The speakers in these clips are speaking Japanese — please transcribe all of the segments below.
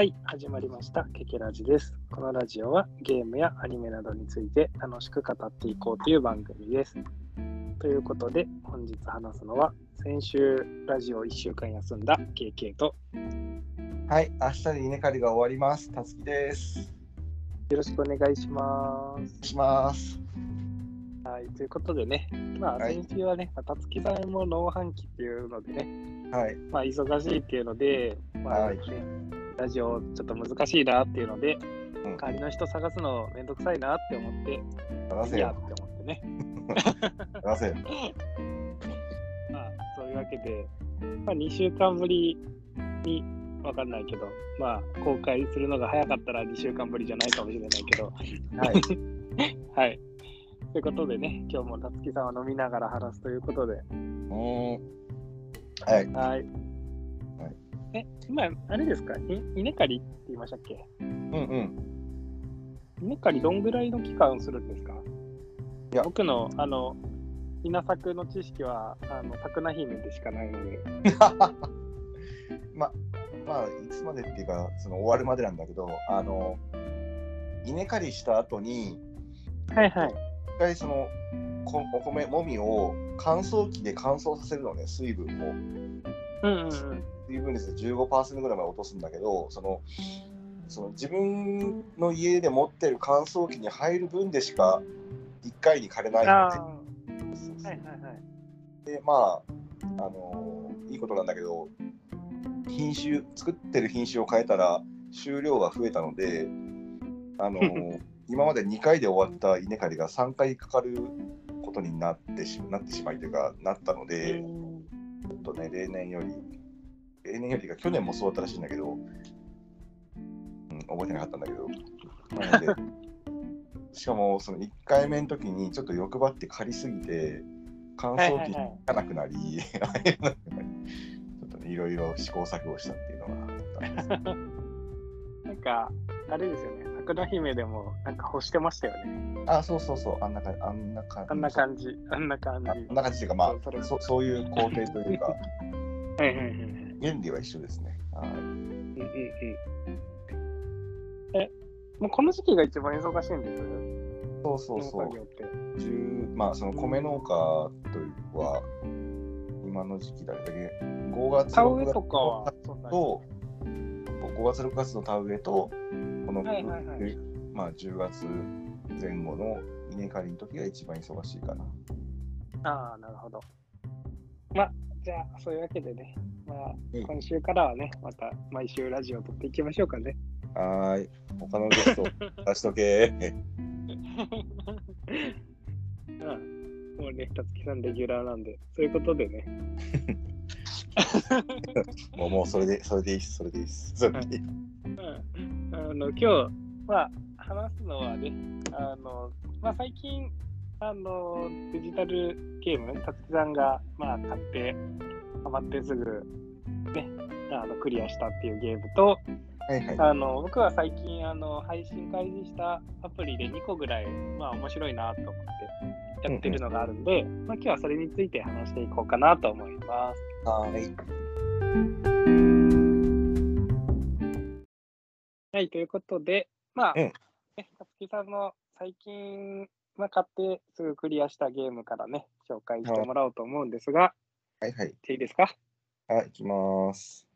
はい、始まりました。ケケラジです。このラジオはゲームやアニメなどについて楽しく語っていこうという番組です。ということで、本日話すのは、先週ラジオ1週間休んだ KK と、はい、明日で稲刈りが終わります。たつきです。よろしくお願いしまお願いします。す。はい、ということでね、まあはい先週はね、たつきさんも農飯期っていうのでね、はい、まあ忙しいっていうので、まあはいね、ラジオちょっと難しいなっていうので、うん代わりの人探すのめんどくさいなって思って、探せよっ。て思ってね。探せよ。まあ、そういうわけで、まあ、2週間ぶりに、わかんないけど、まあ、公開するのが早かったら2週間ぶりじゃないかもしれないけど、はい、はい。ということでね、今日もたつきさんは飲みながら話すということで、うーん。はい、はい。え、今、あれですか？い稲刈りって言いましたっけ？うんうん。稲刈りどんぐらいの期間するんですか？いや僕の、あの、稲作の知識は、あの、桜姫でしかないので、ま、まあ、いつまでっていうか、その終わるまでなんだけど、あの、稲刈りした後に、はいはい。一回その、こお米、もみを乾燥機で乾燥させるのね、水分を。うんうんうん。水分率で15%ぐらいまで落とすんだけど、その、その自分の家で持ってる乾燥機に入る分でしか1回に枯れないので、はいはいはい。でまあ、あのいいことなんだけど品種作ってる品種を変えたら収量が増えたので、あの 今まで2回で終わった稲刈りが3回かかることになってしなってしまいというかなったので、うん。ちょっとね例年より例年よりか去年もそうだったらしいんだけど、うん、覚えてなかったんだけど なのでしかもその1回目の時にちょっと欲張って刈りすぎて乾燥機はいはいはいがなくなり、入らなくなりちょっとねいろいろ試行錯誤したっていうのがあったんです。なんか、あれですよね、桜姫でもなんか干してましたよね。あ、そうそうそう、あんな感じ、あんな感じ。あんな感じ、あんな感じ。ああんな感じっていうか、まそうそそそういう工程というか、はいはいはいはい。原理は一緒ですね。はいうんうんうん。え、もうこの時期が一番忙しいんですそうそうそうまあその米農家というは今の時期だけ5月田6月植えとかは。と5月6月の田植えとこの、はいはいはいまあ10月前後の稲刈りの時が一番忙しいかな。ああ、なるほど。まあ、じゃあ、そういうわけでね、まあ、うん今週からはね、また毎週ラジオを撮っていきましょうかね。はーい。他のゲスト 出しとけ。うん。もうね、たつきさんレギュラーなんで、そういうことでね。もうもうそれでそれでいいです。それでいいです。それでいい。うん、あの今日、まあ、話すのはね、あのまあ、最近あの、デジタルゲーム、たつきさんが、まあ、買って、ハマってすぐ、ね、あのクリアしたっていうゲームと、はいはい。あの僕は最近あの、配信開始したアプリで2個ぐらい、まあ、面白いなと思ってやってるのがあるんで、まあ、今日はそれについて話していこうかなと思います。はーい。はい、ということで、まあ、たつきさんの最近、まあ、買ってすぐクリアしたゲームからね、紹介してもらおうと思うんですが、はいはい。いいですか？はい、いきます。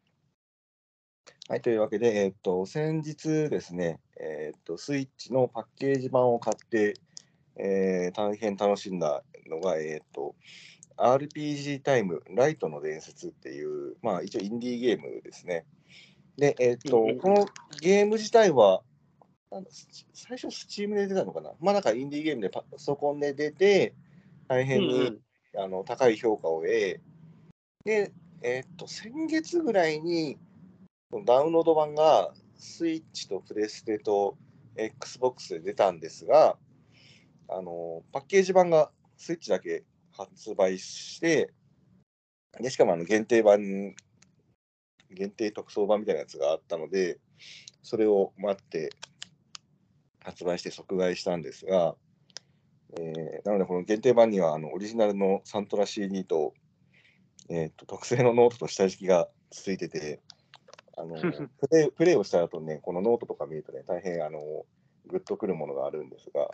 はい、というわけで、えっと、先日ですね、えっと、スイッチのパッケージ版を買って、えー大変楽しんだのが、えっと、RPG タイム、ライトの伝説っていう、まあ、一応インディーゲームですね。で、えっとこのゲーム自体は、なんだ最初、スチームで出たのかな？まあ、なんかインディーゲームでパソコンで出て、大変に、うんうん。あの高い評価を得、で、えーっと、先月ぐらいに、ダウンロード版がスイッチとプレステと Xbox で出たんですが、あのパッケージ版がスイッチだけ発売して、でしかもあの限定版、限定特装版みたいなやつがあったので、それを待って発売して即買いしたんですが、えーなのでこの限定版にはあのオリジナルのサントラ CD と,、えーと特製のノートと下敷きがついてて、ああのプレイプレイをした後ね、このノートとか見るとね、大変あのグッとくるものがあるんですが、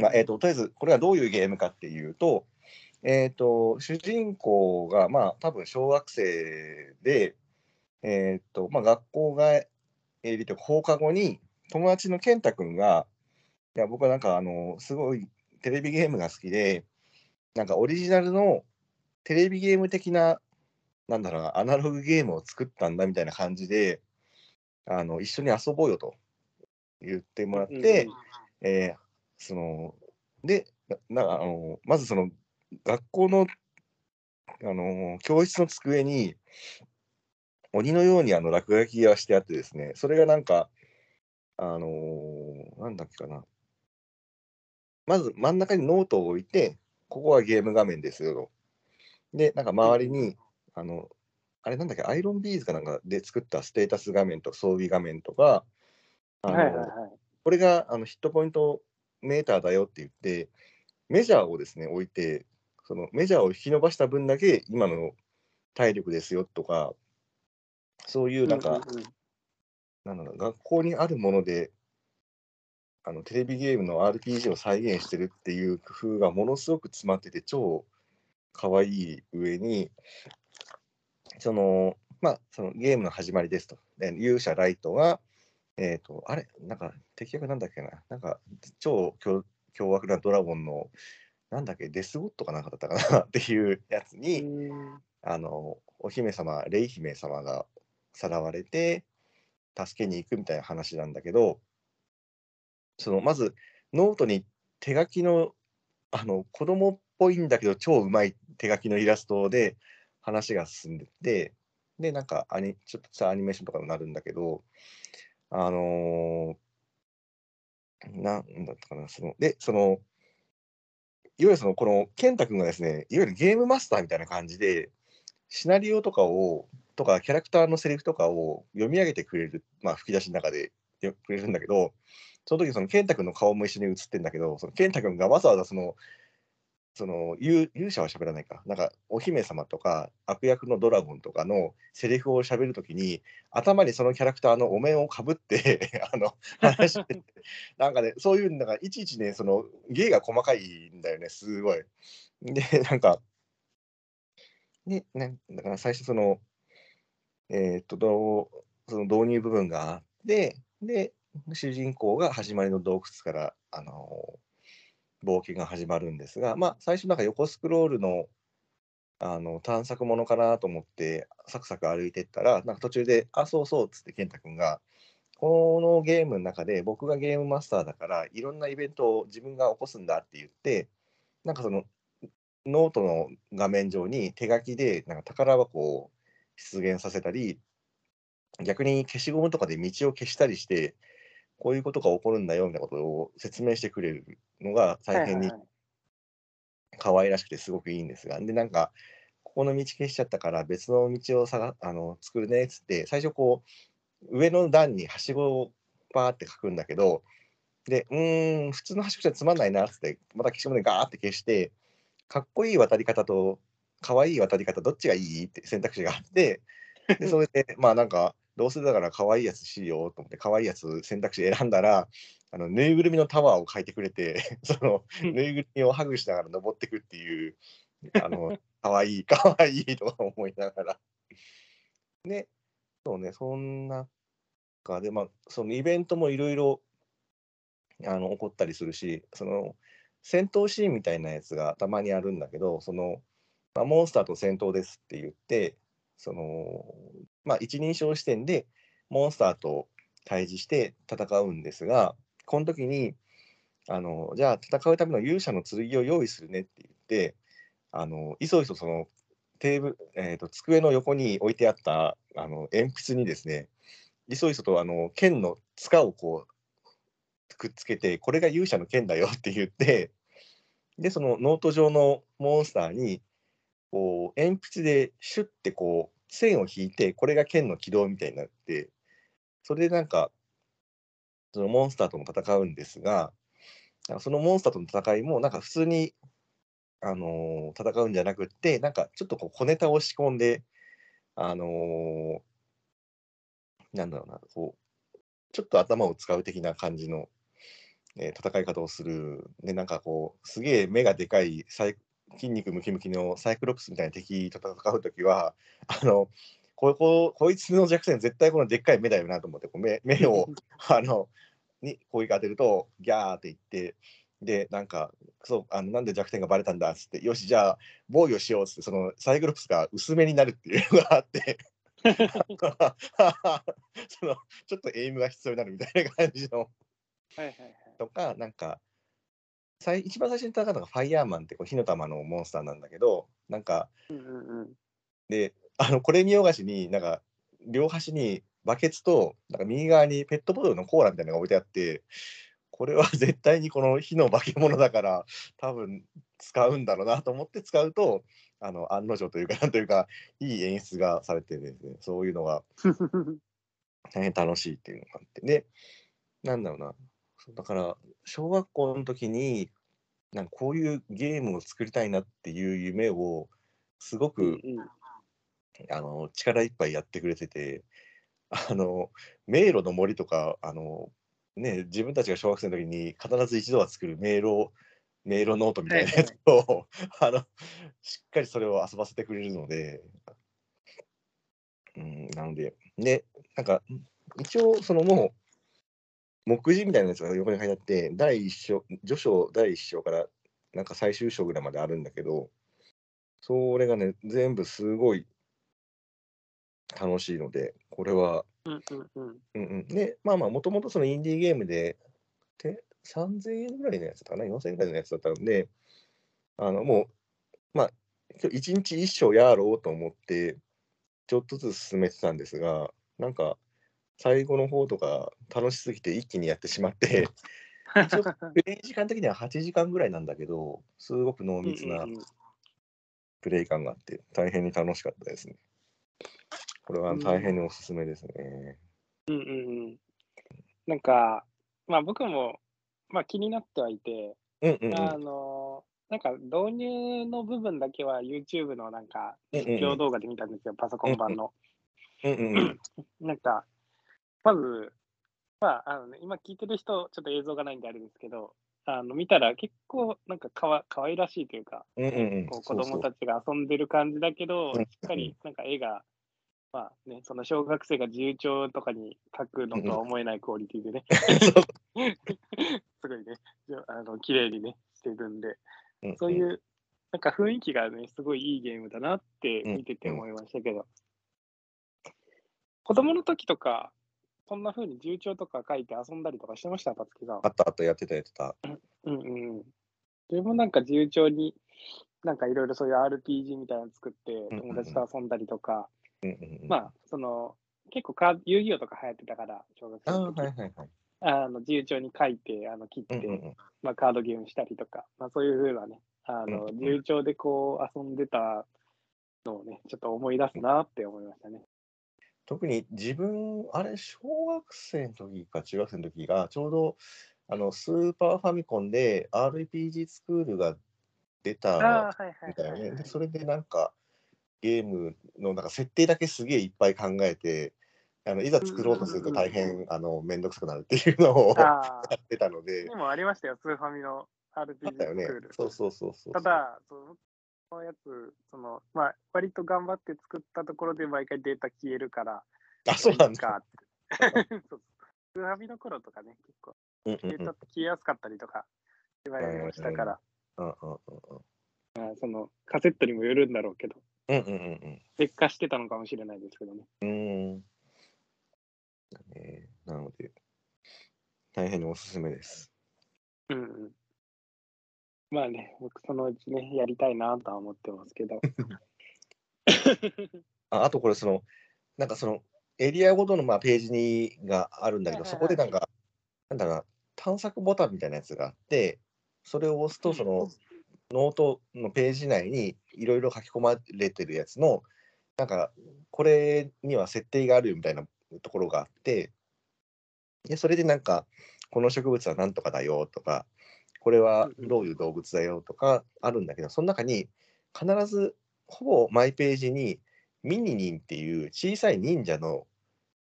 まあえーと、とりあえずこれはどういうゲームかっていうと、えーと、主人公が、まあ、多分小学生で、えーとまあ、学校が、えー、放課後に友達の健太君が、いや僕はなんかあのすごいテレビゲームが好きで、なんかオリジナルのテレビゲーム的な、なんだろうな、アナログゲームを作ったんだみたいな感じで、あの一緒に遊ぼうよと言ってもらって、うん、えー、そのでなあのまずその学校の、あの教室の机に鬼のようにあの落書きがしてあってですね、それがなんか、あのー、なんだっけかな。まず真ん中にノートを置いて、ここはゲーム画面ですよと。で、なんか周りに、あの、あれなんだっけ、アイロンビーズかなんかで作ったステータス画面と装備画面とか、あの、はいはいはい、これがあのヒットポイントメーターだよって言って、メジャーをですね、置いて、そのメジャーを引き伸ばした分だけ今の体力ですよとか、そういうなんか、うんうんうん、なんだろう、学校にあるもので、あのテレビゲームの RPG を再現してるっていう工夫がものすごく詰まってて、超可愛い上に、その、まあ、そのゲームの始まりですと。で勇者ライトが、えっ、ー、と、あれ、なんか敵役なんだっけな、なんか超凶凶悪なドラゴンのなんだっけ、デスゴットかなんかだったかな？っていうやつに、あの、お姫様、レイ姫様がさらわれて、助けに行くみたいな話なんだけど、その、まず、ノートに手書きの、あの、子供っぽいんだけど、超うまい手書きのイラストで話が進んでて、で、なんかアニ、ちょっとしたアニメーションとかになるんだけど、あのー、なんだったかな、その、で、その、いわゆるその、この、健太君がですね、いわゆるゲームマスターみたいな感じで、シナリオとかを、とか、キャラクターのセリフとかを読み上げてくれる、まあ、吹き出しの中でくれるんだけど、その時その健太君の顔も一緒に映ってんだけど、その健太君がわざわざそのその勇勇者は喋らないか、なんかお姫様とか悪役のドラゴンとかのセリフを喋るときに、頭にそのキャラクターのお面をかぶって あの話して、なんかね、そういう、なんかいちいちね、その芸が細かいんだよね、すごい。で、なんか、ね、ねだから最初その、えー、っとどう、その導入部分があって、で、主人公が始まりの洞窟から、あの冒険が始まるんですが、まあ、最初なんか横スクロールのあの探索ものかなと思ってサクサク歩いてったらなんか途中で「あそうそう」っつって健太君が「このゲームの中で僕がゲームマスターだからいろんなイベントを自分が起こすんだ」って言ってなんかそのノートの画面上に手書きでなんか宝箱を出現させたり逆に消しゴムとかで道を消したりしてこういうことが起こるんだよみたいなことを説明してくれるのが大変に可愛らしくてすごくいいんですが、で、なんか、ここの道消しちゃったから別の道をさあの作るねっつって、最初こう、上の段にはしごをバーって書くんだけど、で、うーん、普通のはしごじゃつまんないなっつって、また消しゴムでガーって消して、かっこいい渡り方と、かわいい渡り方、どっちがいいって選択肢があって、で それで、まあなんか、どうせだから可愛いやつしようと思って可愛いやつ選択肢選んだらあのぬいぐるみのタワーを描いてくれて そのぬいぐるみをハグしながら登っていくっていうあの 可愛い可愛いとか思いながら。でそうねそんなかでまあそのイベントもいろいろあの起こったりするしその戦闘シーンみたいなやつがたまにあるんだけどその、まあ、モンスターと戦闘ですって言ってその、まあ、一人称視点でモンスターと対峙して戦うんですが、この時に、あのじゃあ戦うための勇者の剣を用意するねって言って、あのいそいそそのテーブル、えーと、机の横に置いてあったあの鉛筆にですね、いそいそとあの剣の柄をこうくっつけて、これが勇者の剣だよって言って、で、そのノート上のモンスターに、こう鉛筆でシュッてこう線を引いてこれが剣の軌道みたいになってそれでなんかそのモンスターとも戦うんですがそのモンスターとの戦いもなんか普通に、あのー、戦うんじゃなくってなんかちょっとこう小ネタを仕込んで、あのー、なんだろうな、こう、ちょっと頭を使う的な感じの、えー戦い方をする。で、なんかこう、すげえ目がでかいサイ筋肉ムキムキのサイクロプスみたいな敵と戦うときは、あの、こここいつの弱点絶対このでっかい目だよなと思ってこう目目をあのに攻撃当てるとギャーって言ってでなんかそうあのなんで弱点がバレたんだっつってよしじゃあ防御しようっつってそのサイクロプスが薄めになるっていうのがあってそのちょっとエイムが必要になるみたいな感じのはいはいはい。とかなんか最一番最初に戦ったのがファイヤーマンってこう火の玉のモンスターなんだけどなんかうんうんうん。であのこれ見よがしになんか両端にバケツとなんか右側にペットボトルのコーラみたいなのが置いてあってこれは絶対にこの火の化け物だから多分使うんだろうなと思って使うとあの案の定というかなんというかいい演出がされてですね。そういうのが 大変楽しいっていうのがあって。でなんだろうなだから小学校の時になんかこういうゲームを作りたいなっていう夢をすごくうんあの力いっぱいやってくれててあの迷路の森とかあの、ね、自分たちが小学生の時に必ず一度は作る迷路迷路ノートみたいなやつを、あのしっかりそれを遊ばせてくれるので、うん、なのででなんか一応そのもう目次みたいなやつが横に書いてあって第一章序章第一章からなんか最終章ぐらいまであるんだけどそれがね全部すごい楽しいのでこれはうんうんうん。うんうん、で、まあまあ、もともとそのインディーゲームで、て3000円ぐらいのやつだったかな、4000円ぐらいのやつだったので、あのもう、まあ、今日1日1章やろうと思って、ちょっとずつ進めてたんですが、なんか、最後の方とか楽しすぎて一気にやってしまって、プレイ時間的には8時間ぐらいなんだけど、すごく濃密なうんうんうんプレイ感があって、大変に楽しかったですね。これは大変におすすめですね。うんうんうん。なんか、まあ僕も、まあ気になってはいて、うんうんうん。あの、なんか導入の部分だけは YouTube のなんかうんうんうん実況動画で見たんですよ、パソコン版の。うんうんうん。なんか、まず、まあ、あのね、今聞いてる人、ちょっと映像がないんであれですけど、あの見たら結構なんかかわ可愛らしいというか、うんうんうん。こう子そうそう。供たちが遊んでる感じだけど、うん。しっかりなんか絵が、まあね、その小学生が自由帳とかに描くのとは思えないクオリティでね、すごいね、あの綺麗にね、してるんで、うんそういう、なんか雰囲気がね、すごいいいゲームだなって見てて思いましたけど、子供の時とか、こんな風に自由帳とか書いて遊んだりとかしてました、たつきさん。あったあったやってたやってた。うんうんうん。自分もなんか自由帳に、なんかいろいろそういう RPG みたいなの作って、友達と遊んだりとか、うんうんうん、まあ、その、結構カード遊戯王とか流行ってたから、小学生の時、はいはいはい。あの自由帳に書いて、あの切って、うんうんうんまあ、カードゲームしたりとか、まあ、そういうふうなね、あの、うんうん自由帳でこう遊んでたのをね、ちょっと思い出すなって思いましたね。特に自分、あれ、小学生の時か中学生の時が、ちょうどあのスーパーファミコンで RPG スクールが出たみたいはい、ね。でそれでなんかゲームのなんか設定だけすげえいっぱい考えて、あのいざ作ろうとすると大うん変あのめんどくさくなるっていうのを やってたのでで、もありましたよ、スーファミの RPG あスクール。。そうそうそうそう。ただ、そのやつ、その、まあ、割と頑張って作ったところで毎回データ消えるから、あ、そうなんだ。そうスーファミの頃とかね、結構、データ消えやすかったりとか、言われましたから、そのカセットにもよるんだろうけど、うんうんうん劣化してたのかもしれないですけどね。うん。えーなので、大変におすすめです。うんうん。まあね、僕そのうちね、やりたいなとは思ってますけど。ああとこれ、その、なんかその、エリアごとのまあページにがあるんだけど、そこでなんか、なんだろうな、探索ボタンみたいなやつがあって、それを押すと、その、ノートのページ内にいろいろ書き込まれてるやつの、なんか、これには設定があるよみたいなところがあって、でそれでなんか、この植物は何とかだよとか、これはどういう動物だよとかあるんだけど、その中に必ずほぼ毎ページにミニニンっていう小さい忍者の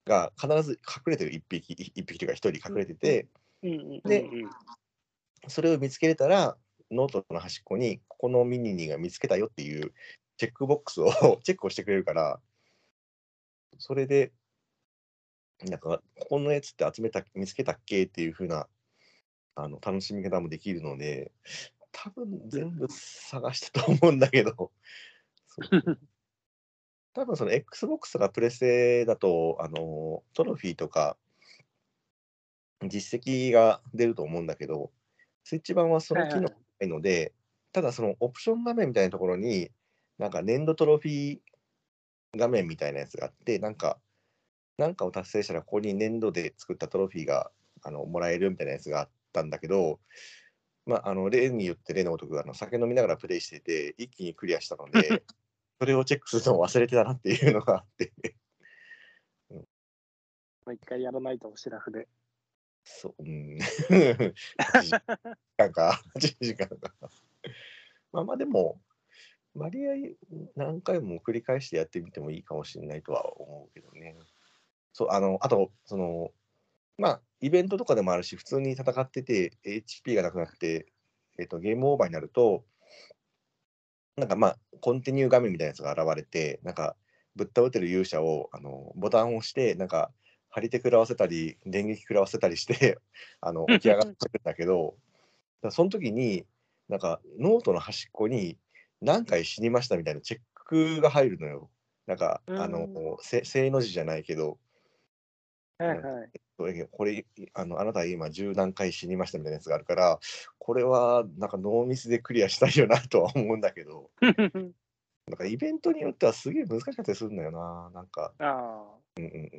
が必ず隠れてる1匹、1匹というか1人隠れてて、でうんそれを見つけれたら、ノートの端っこに、ここのミニニが見つけたよっていうチェックボックスを チェックをしてくれるから、それで、なんか、ここのやつって集めた、見つけたっけっていう風な、あの、楽しみ方もできるので、多分全部探したと思うんだけど、多分その Xbox とかプレステだと、あの、トロフィーとか、実績が出ると思うんだけど、スイッチ版はその機能がないので、ただそのオプション画面みたいなところに、なんか年度トロフィー画面みたいなやつがあって、なんか、なんかを達成したら、ここに年度で作ったトロフィーがあのもらえるみたいなやつがあったんだけど、まあ、あの例によって例のごとくあの酒飲みながらプレイしてて、一気にクリアしたので、それをチェックするのを忘れてたなっていうのがあって、もう一回やらないと、シラフで。そう、うん。8時間か、8時間か。まあまあでも、割合何回も繰り返してやってみてもいいかもしれないとは思うけどね。そう、あの、あと、その、まあ、イベントとかでもあるし、普通に戦ってて、HP がなくなって、えっと、ゲームオーバーになると、なんかまあ、コンティニュー画面みたいなやつが現れて、なんか、ぶっ倒れてる勇者をあのボタンを押して、なんか、張り手食らわせたり、電撃食らわせたりして、あの起き上がってるんだけど、だその時に、なんか、ノートの端っこに、何回死にましたみたいなチェックが入るのよ。なんか、うん。あの、せ正の字じゃないけど、はいはい。これ、あのあなた今十何回死にましたみたいなやつがあるから、これはなんかノーミスでクリアしたいよなとは思うんだけど、なんかイベントによってはすげえ難しかったりするんだよな。なんか、あうんうんうん。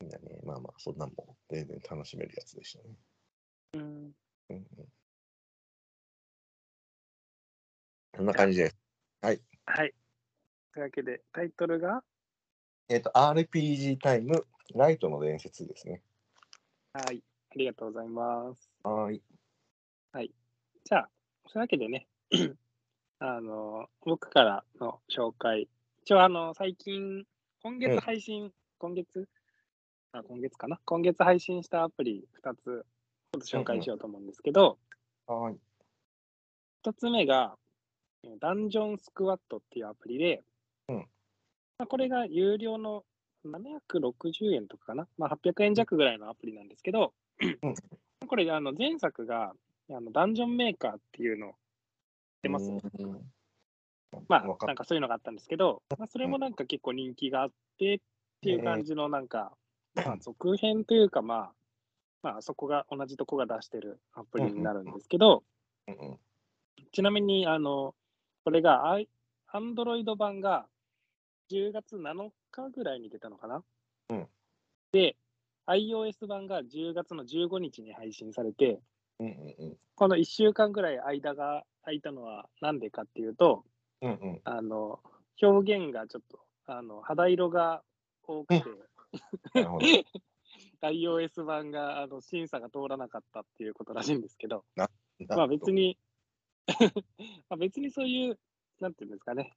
みんなね、まあまあ、そんなんも全然楽しめるやつでしたね。あ。うん。うんうん、そんな感じです。はい。というわけで、タイトルが、えっ、と、RPG タイム、ライトの伝説ですね。はい。ありがとうございます。はい。じゃあ、そういうわけでね、あの、僕からの紹介。一応、あの、最近、今うん月配信、今月？あ、今月かな？今月配信したアプリ2つ、ちょっと紹介しようと思うんですけど、はい。1つ目が、えーダンジョンスクワットっていうアプリで、うんまあ、これが有料の760円とかかな、まあ、800円弱ぐらいのアプリなんですけど、うん。これあの前作があのダンジョンメーカーっていうの知ってます、うん。まあ、なんかそういうのがあったんですけど、まあ、それもなんか結構人気があってっていう感じのなんか、まあ、続編というか、まあ、まあ、そこが同じとこが出してるアプリになるんですけど、ちなみに、あの、これが、アイ Android 版が10月7日ぐらいに出たのかな？うん。で、iOS 版が10月の15日に配信されて、うんうんこの1週間ぐらい間が空いたのはなんでかっていうと、うんうん。あの、表現がちょっと、あの、肌色が多くて、iOS 版があの審査が通らなかったっていうことらしいんですけど、まあ別に、まあ別にそういう、なんていうんですかね、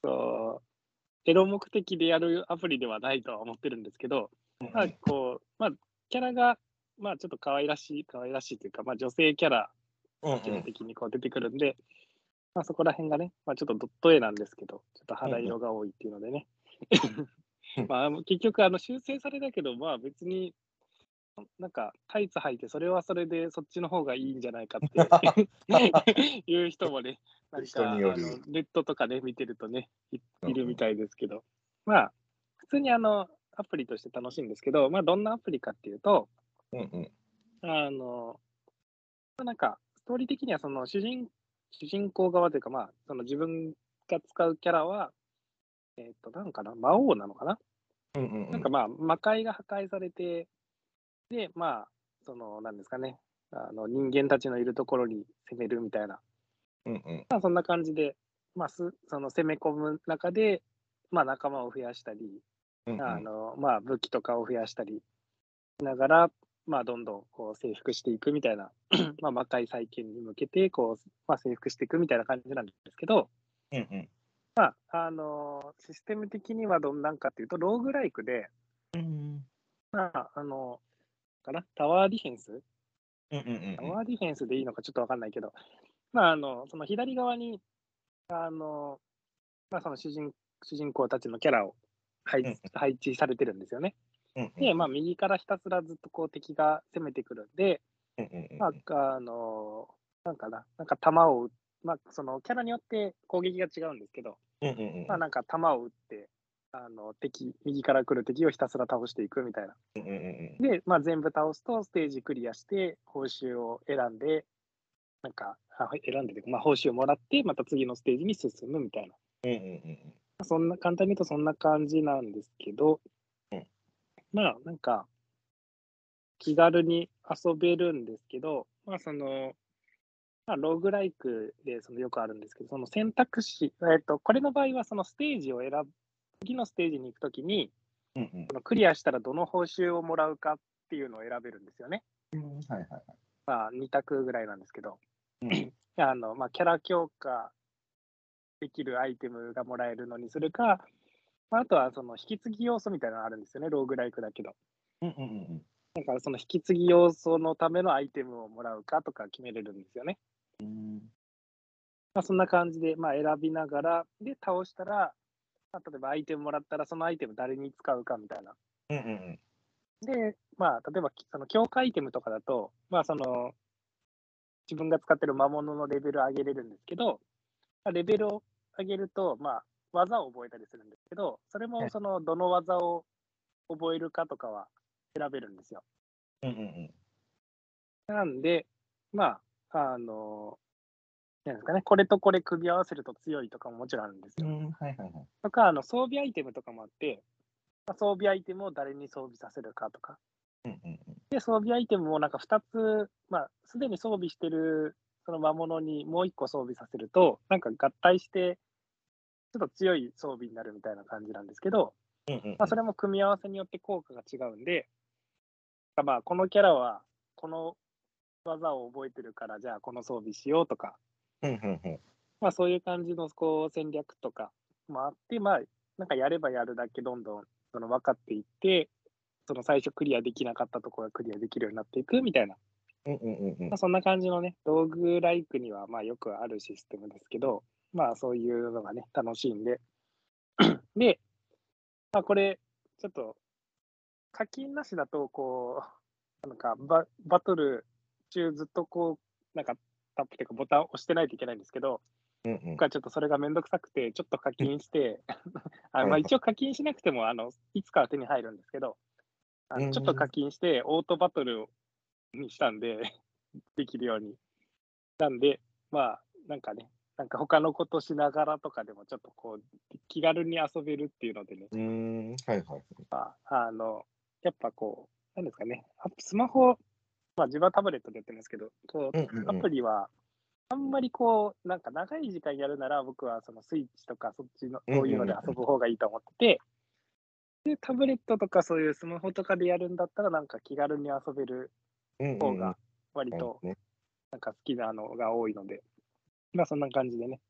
そう、エロ目的でやるアプリではないとは思ってるんですけど、まあこう、まあキャラが、まあちょっと可愛らしい、可愛らしいというか、まあ女性キャラ基本的にこう出てくるんで、まあそこら辺がね、まあちょっとドット絵なんですけど、ちょっと肌色が多いっていうのでね。うん。まあ結局あの修正されたけど、まあ別に、なんかタイツ履いて、それはそれでそっちの方がいいんじゃないかっていう 人もね、なんかネットとかね、見てるとね、いいるみたいですけど、まあ普通にあのアプリとして楽しいんですけど、まあどんなアプリかっていうと、うんうん。あの、まあなんか、ストーリー的にはその主人主人公側というか、まあ、その自分が使うキャラは、えっ、と、なんかな、魔王なのかな、うんうんうん。なんかまあ、魔界が破壊されて、で、まあ、その、なんですかね、あの人間たちのいるところに攻めるみたいな、うんうん。まあ、そんな感じで、まあ、すその攻め込む中で、まあ、仲間を増やしたり、うんうん。あのまあ、武器とかを増やしたりしながら、まあ、どんどんこう征服していくみたいな、まあ、魔界再建に向けてこう、まあ、征服していくみたいな感じなんですけど、うんうん。まああのシステム的にはどんなんかっていうと、ローグライクで、まあ、あの、かな、タワーディフェンス？うんうんうんタワーディフェンスでいいのかちょっとわかんないけど、まあ、あの、その左側に、あの、まあ、その主人主人公たちのキャラを配,、うんうん。配置されてるんですよね。うんうんで、まあ、右からひたすらずっとこう敵が攻めてくるんで、まあ、あの、なんかな、なんか弾を撃まあ、そのキャラによって攻撃が違うんですけど、うんうんうんまあ、なんか弾を撃って、あの敵、右から来る敵をひたすら倒していくみたいな。うんうんうんで、まあ、全部倒すとステージクリアして、報酬を選んで、なんか、あ選んでて、まあ、報酬をもらって、また次のステージに進むみたいな。うんうんうんそんな、簡単に言うとそんな感じなんですけど、うんまあ、なんか、気軽に遊べるんですけど、まあ、その、まあ、ローグライクでそのよくあるんですけど、その選択肢、えっと、これの場合はそのステージを選ぶ、次のステージに行くときに、うんうん。そのクリアしたらどの報酬をもらうかっていうのを選べるんですよね。うん。はいはいはい。まあ、2択ぐらいなんですけど、うん。あのまあ、キャラ強化できるアイテムがもらえるのにするか、まあ、あとはその引き継ぎ要素みたいなのがあるんですよね、ローグライクだけど。うんうんうん。だからその引き継ぎ要素のためのアイテムをもらうかとか決めれるんですよね。うん。まあ、そんな感じで、まあ、選びながら、で、倒したら、まあ、例えばアイテムもらったら、そのアイテム誰に使うかみたいな。うんうんで、まあ、例えば、その強化アイテムとかだと、まあ、その、自分が使ってる魔物のレベルを上げれるんですけど、まあレベルを上げると、まあ、技を覚えたりするんですけど、それはいもその、どの技を覚えるかとかは選べるんですよ。うんうんなんで、まあ、あの、なんですかね、これとこれ組み合わせると強いとかももちろんあるんですよ。うんうんはいはいはいとか、あの装備アイテムとかもあって、まあ、装備アイテムを誰に装備させるかとか。うんうんで、装備アイテムもなんか2つ、まあ、すでに装備してるその魔物にもう1個装備させると、なんか合体して、ちょっと強い装備になるみたいな感じなんですけど、うんうんまあ、それも組み合わせによって効果が違うんで、まあ、このキャラはこの技を覚えてるから、じゃあこの装備しようとか、うんうんうん。まあ、そういう感じのこう戦略とかもあって、まあ、なんかやればやるだけどんどんその分かっていって、その最初クリアできなかったところがクリアできるようになっていくみたいな、うんうんうんうん。まあ、そんな感じのね、道具ライクにはまあよくあるシステムですけど、まあそういうのがね、楽しいんで。で、まあこれ、ちょっと課金なしだと、こう、なんかババトル中ずっとこう、なんかタップというかボタンを押してないといけないんですけど、うんうん。僕はちょっとそれがめんどくさくて、ちょっと課金して、あのまあ一応課金しなくてもあのいつかは手に入るんですけど、あうんのちょっと課金して、オートバトルにしたんで、できるように。なんで、まあ、なんかね、なんか他のことしながらとかでも、ちょっとこう、気軽に遊べるっていうのでね、うーん。はいはいまあ、あの、やっぱこう、なんですかね、アスマホ、まあ自分はタブレットでやってるんですけど、こうアプリは、あんまりこう、なんか長い時間やるなら、僕はそのスイッチとか、そっちの、そういうので遊ぶ方がいいと思ってて、で、タブレットとかそういうスマホとかでやるんだったら、なんか気軽に遊べる方が割とね。なんか好きなのが多いので、まあそんな感じでね、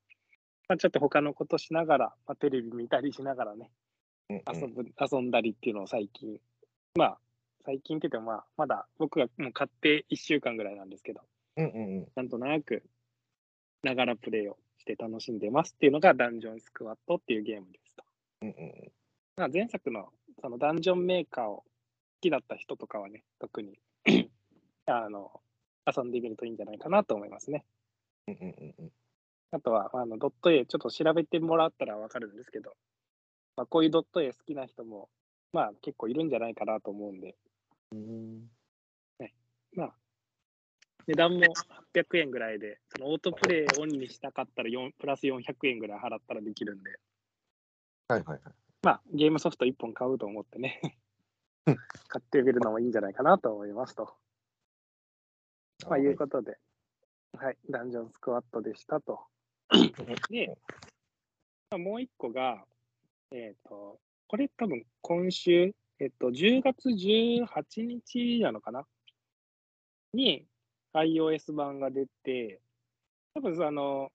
まあ、ちょっと他のことしながら、まあ、テレビ見たりしながらね、遊ぶ、遊んだりっていうのを最近、まあ最近って言ってもまあまだ僕がもう買って1週間ぐらいなんですけど、うんうんうんなんとなくながらプレイをして楽しんでますっていうのがダンジョンスクワットっていうゲームですと。うんうんまあ、前作のそのダンジョンメーカーを好きだった人とかはね、特に あの遊んでみるといいんじゃないかなと思いますね。うんうんうんうんあとは、あのドット A、ちょっと調べてもらったらわかるんですけど、まあ、こういうドット A 好きな人も、まあ結構いるんじゃないかなと思うんで、うん。まあ、値段も800円ぐらいで、そのオートプレイオンにしたかったら4プラス400円ぐらい払ったらできるんで、はいはいはい。まあゲームソフト1本買うと思ってね。うん、買ってみるのもいいんじゃないかなと思いますと。まあ、い。うことで、はい、ダンジョンスクワットでしたと。で、まあ、もう一個が、えっ、と、これ多分今週、えっ、と、10月18日なのかな？に iOS 版が出て、多分あの、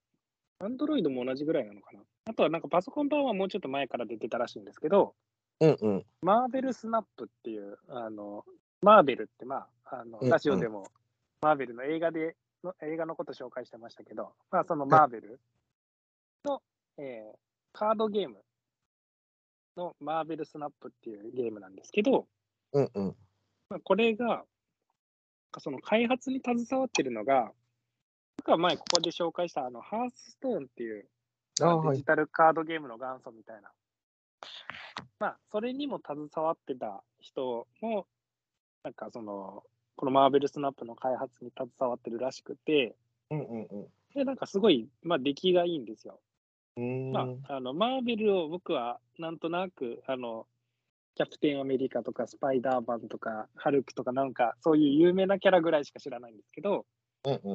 Android も同じぐらいなのかな？あとはなんかパソコン版はもうちょっと前から出てたらしいんですけど、うんうん。マーベルスナップっていう、あの、マーベルって、まあ、あのラジオでも、マーベルの映画での、映画のこと紹介してましたけど、まあ、そのマーベルの、えーカードゲームのマーベルスナップっていうゲームなんですけど、うんうん。まあ、これが、その開発に携わってるのが、僕は前ここで紹介したあのハースストーンっていうデジ。タルカードゲームの元祖みたいな。まあ、それにも携わってた人も、なんかその、このマーベルスナップの開発に携わってるらしくて、うんうんうん。で、なんかすごい、まあ、出来がいいんですよ。まあ、あの、マーベルを僕はなんとなく、あの、キャプテンアメリカとかスパイダーマンとかハルクとかなんかそういう有名なキャラぐらいしか知らないんですけど、うんう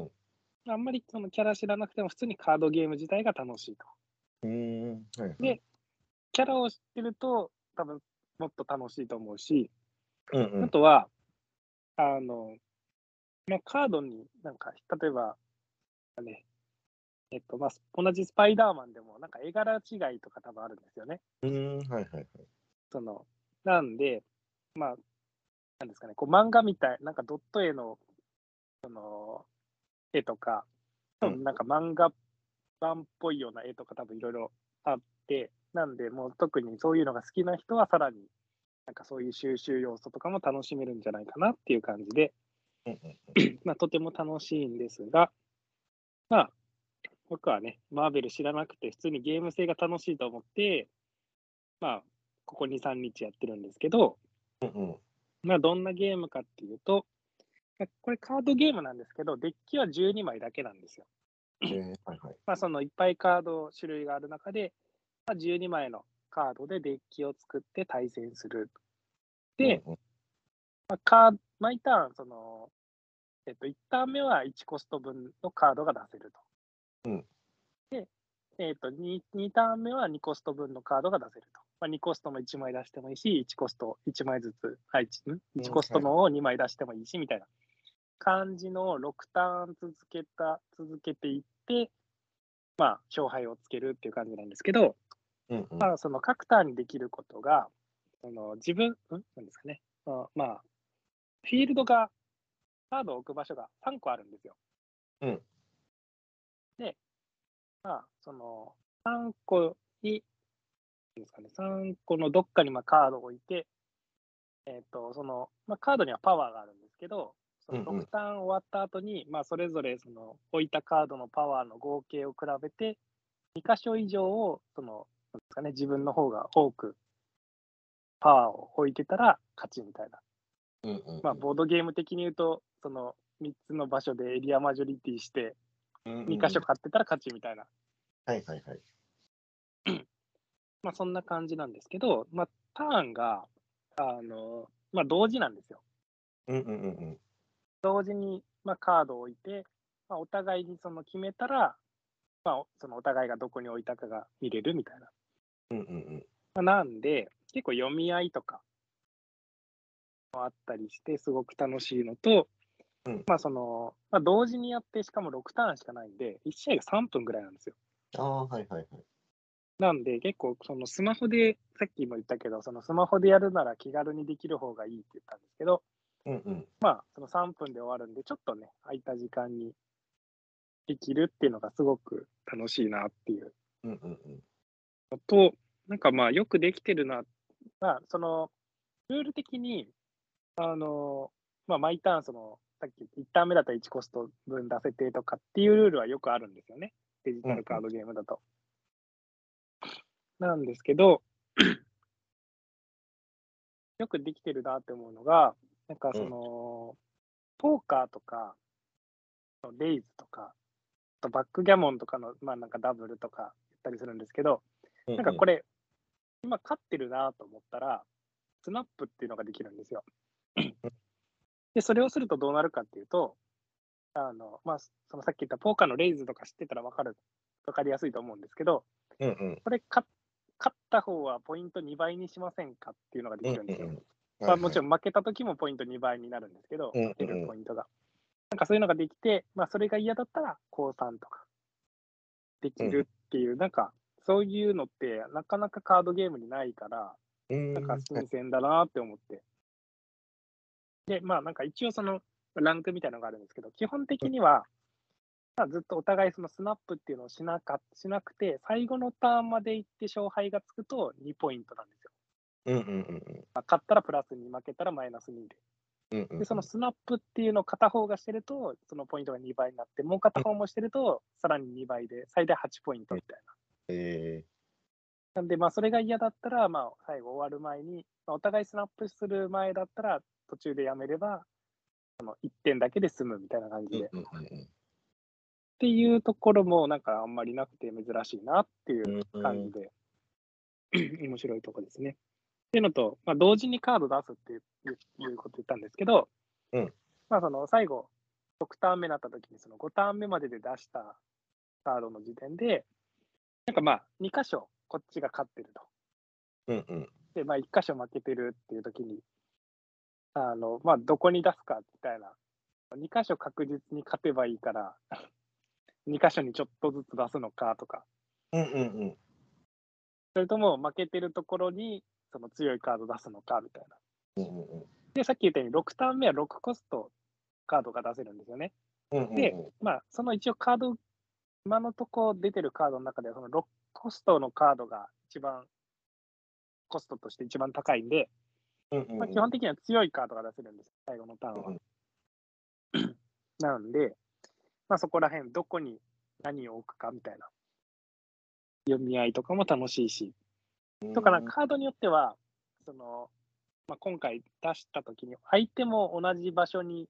ん。あんまりそのキャラ知らなくても普通にカードゲーム自体が楽しいと。うーん。はいはい。でキャラを知ってると多分もっと楽しいと思うし、うんうんあとは、あの、まあ、カードになんか、例えば、ね、えっと、まあ、同じスパイダーマンでもなんか絵柄違いとか多分あるんですよね。うーん。はいはいはい。その、なんで、まあ、なんですかね、こう漫画みたい、なんかドット絵の、その、絵とか、うんなんか漫画版っぽいような絵とか多分いろいろあって、なんで、もう特にそういうのが好きな人はさらに、なんかそういう収集要素とかも楽しめるんじゃないかなっていう感じで、うんうんまあ、とても楽しいんですが、まあ、僕はね、マーベル知らなくて、普通にゲーム性が楽しいと思って、まあ、ここ2、3日やってるんですけど、うんうん。まあ、どんなゲームかっていうと、まあこれカードゲームなんですけど、デッキは12枚だけなんですよ。えー、はいはい。まあ、そのいっぱいカード種類がある中で、まあ、12枚のカードでデッキを作って対戦する。で、うんうん、まあ、カー毎ターン、その、えっと、1ターン目は1コスト分のカードが出せると。うんで、えっと2、2ターン目は2コスト分のカードが出せると。まあ、2コストも1枚出してもいいし、1コスト1枚ずつ、あ 1, ん？1コストのを2枚出してもいいし、みたいな感じの6ターン続けた、続けていって、まあ、勝敗をつけるっていう感じなんですけど、うんうん。まあ、その各ターンにできることが、その自分、ん？なんですかね、あまあ、フィールドが、カードを置く場所が3個あるんですよ。うんで、まあ、その3個に、ですかね、3個のどっかにまあカードを置いて、えっ、と、その、まあ、カードにはパワーがあるんですけど、そのうんうん6ターン終わった後に、まあ、それぞれその置いたカードのパワーの合計を比べて、2箇所以上を、その、なんですかね、自分の方が多くパワーを置いてたら勝ちみたいな。うんうん。まあ、ボードゲーム的に言うと、その3つの場所でエリアマジョリティして、うんうん2箇所勝ってたら勝ちみたいな、はいはいはい。まあ、そんな感じなんですけど、まあ、ターンが、あの、まあ、同時なんですよ。うんうんうんうん。同時に、まあ、カードを置いて、まあ、お互いにその決めたら、まあ、そのお互いがどこに置いたかが見れるみたいな。うんうんうん。まあ、なんで、結構読み合いとかもあったりして、すごく楽しいのと、うんまあその、まあ、同時にやって、しかも6ターンしかないんで、1試合が3分ぐらいなんですよ。ああ、はいはいはい。なんで、結構、そのスマホで、さっきも言ったけど、そのスマホでやるなら気軽にできる方がいいって言ったんですけど、うんうん。まあ、その3分で終わるんで、ちょっとね、空いた時間にできるっていうのがすごく楽しいなっていううんうんうん。のと、なんかまあ、よくできてるな、まあ、その、ルール的に、あの、まあ、毎ターン、その、さっき1ターン目だったら1コスト分出せてとかっていうルールはよくあるんですよね。デジタルカードゲームだと。なんですけど、よくできてるなって思うのが、なんかその、ポーカーとか、レイズとか、あとバックギャモンとかの、まあなんかダブルとか言ったりするんですけど、なんかこれ。れ、今勝ってるなと思ったら、スナップっていうのができるんですよ。で、それをするとどうなるかっていうと、あの、まあ、そのさっき言ったポーカーのレイズとか知ってたら分かる、分かりやすいと思うんですけど、うんうん。これ勝、勝った方はポイント2倍にしませんかっていうのができるんですよ。うんうんまあ、もちろん。ん負けた時もポイント2倍になるんですけど、うんうるポイントが。なんかそういうのができて、まあ、それが嫌だったら、降参とかできるっていう、なんか、そういうのって、なかなかカードゲームにないから、うん。なんか新鮮だなって思って。で、まあなんか一応そのランクみたいなのがあるんですけど、基本的には、まあ、ずっとお互いそのスナップっていうのをしなかしなくて、最後のターンまで行って勝敗がつくと2ポイントなんですよ。うんうんうんまあ勝ったらプラス2、負けたらマイナス2で。うんうん。で、そのスナップっていうのを片方がしてると、そのポイントが2倍になって、もう片方もしてると、さらに2倍で、最大8ポイントみたいな。えなんで、まあ、それが嫌だったら、まあ、最後終わる前に、まあ、お互いスナップする前だったら、途中でやめれば、その1点だけで済むみたいな感じで。っていうところも、なんかあんまりなくて珍しいなっていう。感じで、面白いとこですね。っていうのと、まあ、同時にカード出すっていういうこと言ったんですけど、うんまあ、その最後、6ターン目になった時に、その5ターン目までで出したカードの時点で、なんかまあ、2箇所こっちが勝ってると。うんうん。で、まあ、1箇所負けてるっていう時に、あの、まあ、どこに出すかみたいな、2箇所確実に勝てばいいから、2箇所にちょっとずつ出すのかとか、うんうんうん。それとも負けてるところにその強いカード出すのかみたいな。うんうんで、さっき言ったように6ターン目は6コストカードが出せるんですよね。うんうん。で、まあ、その一応カード、今のとこ出てるカードの中では、その6コストのカードが一番、コストとして一番高いんで、うんうんうん、まあ、基本的には強いカードが出せるんです、最後のターンは。なんで、まあ、そこら辺、どこに何を置くかみたいな。読み合いとかも楽しいし、とかなんかカードによっては、そのまあ、今回出したときに、相手も同じ場所に、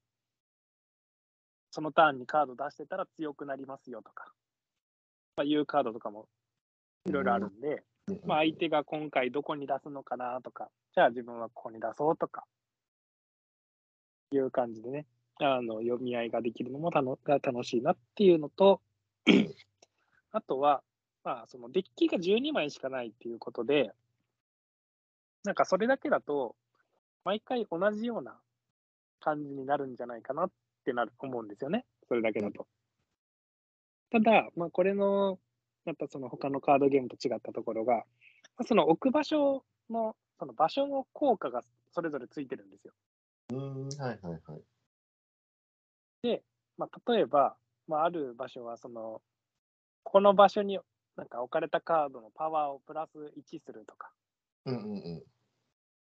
そのターンにカード出してたら強くなりますよとか、まあ、いうカードとかもいろいろあるんで、まあ、相手が今回どこに出すのかなとか、じゃあ自分はここに出そうとか、いう感じでね、あの読み合いができるのもたのが楽しいなっていうのと、あとは、まあ、そのデッキが12枚しかないっていうことで、なんかそれだけだと、毎回同じような感じになるんじゃないかなってなる思うんですよね、それだけだと。ただ、まあ、これの、やっぱその他のカードゲームと違ったところが、まあその置く場所の、その場所の効果がそれぞれついてるんですよ。うん、はいはいはい。まあ、例えば、まあ、ある場所は、その、この場所になんか置かれたカードのパワーをプラス1するとかうんうんうん。っ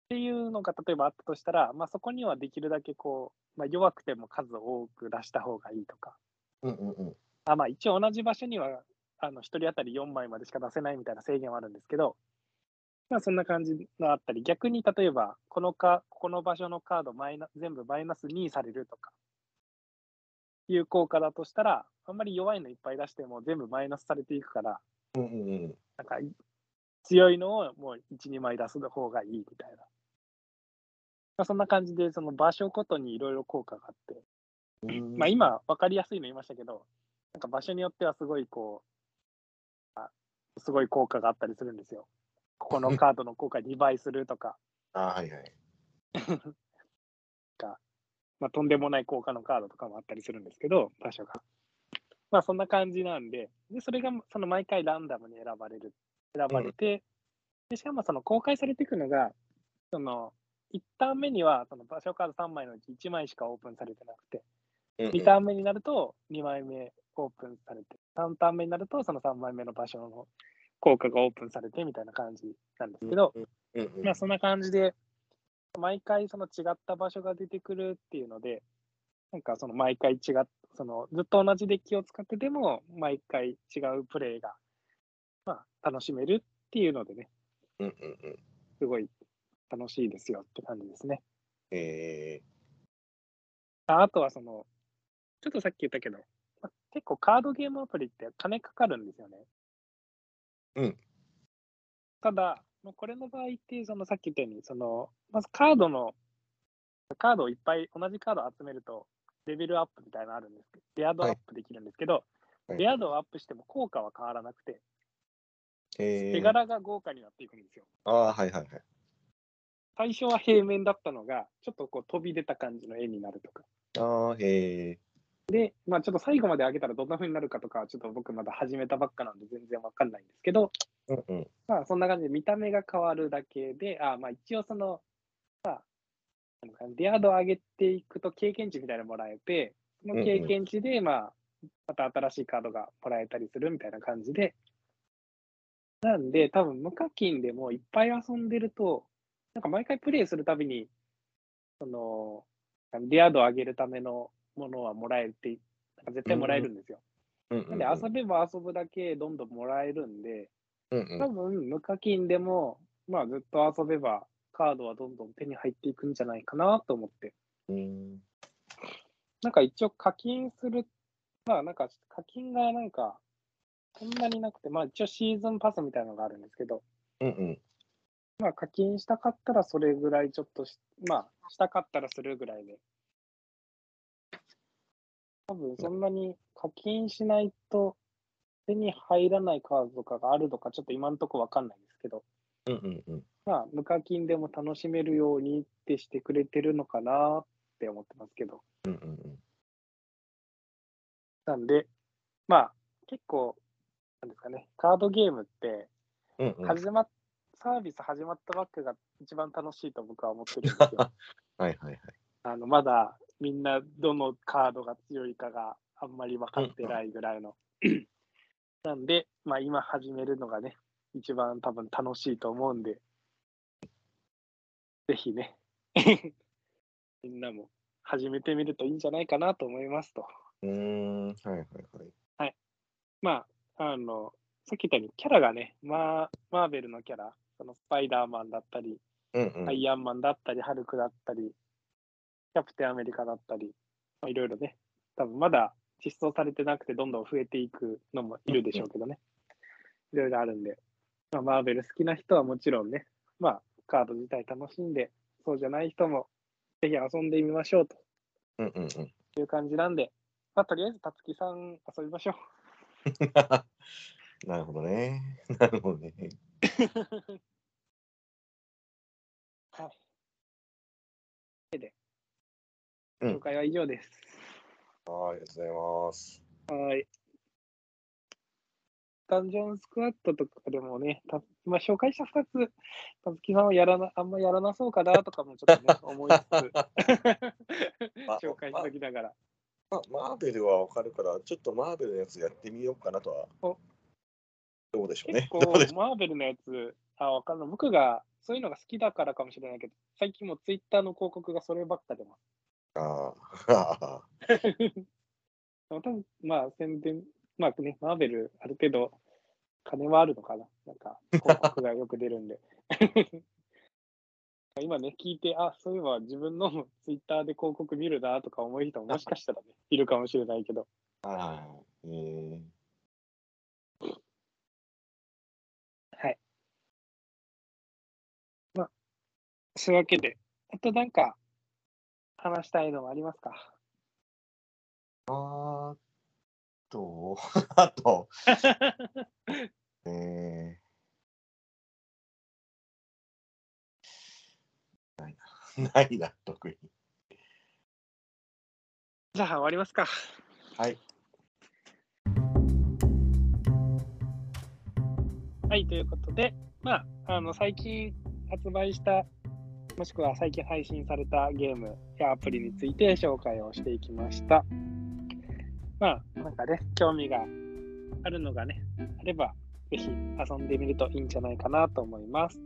ていうのが例えばあったとしたら、まあ、そこにはできるだけこう、まあ、弱くても数多く出した方がいいとか、うんうんうん。あまあ、一応同じ場所にはあの1人当たり4枚までしか出せないみたいな制限はあるんですけど、まあ、そんな感じがあったり、逆に例えばこのか、この場所のカードマイナ全部マイナス2されるとかいう効果だとしたら、あんまり弱いのいっぱい出しても全部マイナスされていくから、うんうんうん。なんか強いのをもう1、2枚出す方がいいみたいな。まあ、そんな感じで、その場所ごとにいろいろ効果があって、うんまあ、今、分かりやすいの言いましたけど、なんか場所によってはすごいこう、あすごい効果があったりするんですよ。ここのカードの効果2倍するとか、あはいはい。まあ、とんでもない効果のカードとかもあったりするんですけど、場所が。まあ、そんな感じなんで、でそれがその毎回ランダムに選ばれる、選ばれて、でしかもその公開されていくのが、その1ターン目にはその場所カード3枚のうち1枚しかオープンされてなくて、2ターン目になると2枚目オープンされて、3ターン目になるとその3枚目の場所の効果がオープンされてみたいな感じなんですけど、まあそんな感じで、毎回その違った場所が出てくるっていうので、なんかその毎回違っそのずっと同じデッキを使ってでも、毎回違うプレイが、まあ、楽しめるっていうのでね、うんうんうん。すごい楽しいですよって感じですね。えああとはその、ちょっとさっき言ったけど、カードゲームアプリって金かかるんですよね。うん。ただ、もうこれの場合って、そのさっき言ったように、その、まずカードの、カードをいっぱい、同じカードを集めると、レベルアップみたいなのあるんですけど、レア度アップできるんですけど、はいレア度をアップしても効果は変わらなくて、ー、えー、手柄が豪華になっていくんですよ。ああ、はいはいはい。最初は平面だったのが、ちょっとこう飛び出た感じの絵になるとか。ああ、へえ。で、まあちょっと最後まで上げたらどんな風になるかとかはちょっと僕まだ始めたばっかなんで全然わかんないんですけど、うんうん。まあそんな感じで見た目が変わるだけで、あまあ一応その、まあ、なんかディアードを上げていくと経験値みたいなのもらえて、その経験値で、まあ、また新しいカードがもらえたりするみたいな感じで、なんで、多分無課金でもいっぱい遊んでると、なんか毎回プレイするたびに、その、ディアードを上げるためのものはもらえるって、なんか絶対もらえるんですよ。うんうんなんで遊べば遊ぶだけどんどんもらえるんで、うんうん多分無課金でも、まあずっと遊べばカードはどんどん手に入っていくんじゃないかなと思って。うんなんか一応課金する、まあなんか課金がなんかそんなになくて、まあ一応シーズンパスみたいなのがあるんですけど、うんうんまあ課金したかったらそれぐらいちょっとし、まあしたかったらするぐらいで。多分そんなに課金しないと手に入らないカードとかがあるのかちょっと今のところわかんないんですけど、うんうんうんまあ無課金でも楽しめるようにってしてくれてるのかなって思ってますけど。うんうんなんで、まあ結構、なんですかね、カードゲームってうんうん始まっ、サービス始まったばっかが一番楽しいと僕は思ってるんですよ。はいはいはい。あのまだみんなどのカードが強いかがあんまり分かってないぐらいの。なんで、まあ、今始めるのがね、一番多分楽しいと思うんで、ぜひね、みんなも始めてみるといいんじゃないかなと思いますと。うーん、はいはいはい。まあ、あの、さっき言ったようにキャラがね、マーマーベルのキャラ、そのスパイダーマンだったり、うんうん。アイアンマンだったり、ハルクだったり、キャプテンアメリカだったり、まあ、いろいろね、多分まだ実装されてなくて、どんどん増えていくのもいるでしょうけどね、いろいろあるんで、まあ、マーベル好きな人はもちろんね、まあ、カード自体楽しんで、そうじゃない人もぜひ遊んでみましょうとうんうんうん。いう感じなんで、まあ、とりあえず、たつきさん遊びましょう。なるほどね。なるほどね。はい。で、うん紹介は以上です。はい、ありがとうございます。はい。ダンジョンスクワットとかでもね、た今紹介した2つ、たつきさんはやらなあんまやらなそうかなとかもちょっとね、思いつつ、紹介しときながら。まマーベルはわかるから、ちょっとマーベルのやつやってみようかなとは。おどうでしょう結ね。どうでしょ構、マーベルのやつ、あ、わかんない。僕がそういうのが好きだからかもしれないけど、最近もツイッターの広告がそればっか出ます。う。あ あ。多分まあ、宣伝、まあね、マーベル、ある程度、金はあるのかな。なんか、広告がよく出るんで。今ね、聞いて、あ、そういえば自分のツイッターで広告見るなとか思う人ももしかしたらね、いるかもしれないけど。ああ。えー、はい。まあ、そういうわけで、あとなんか、話したいのはありますか？あと、あと、えー、ないな。ないな、特に。じゃあ終わりますか。はい。はい、ということで、まあ、あの最近発売した、もしくは最近配信されたゲームやアプリについて紹介をしていきました。まあ、なんかね、興味があるのがね、あれば、ぜひ遊んでみるといいんじゃないかなと思います。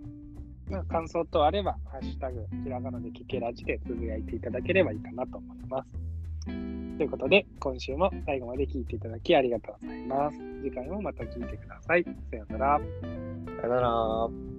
まあ、感想等あれば、ハッシュタグ、ひらがなで聞けラジでつぶやいていただければいいかなと思います。ということで、今週も最後まで聞いていただきありがとうございます。次回もまた聞いてください。さようなら。さよなら。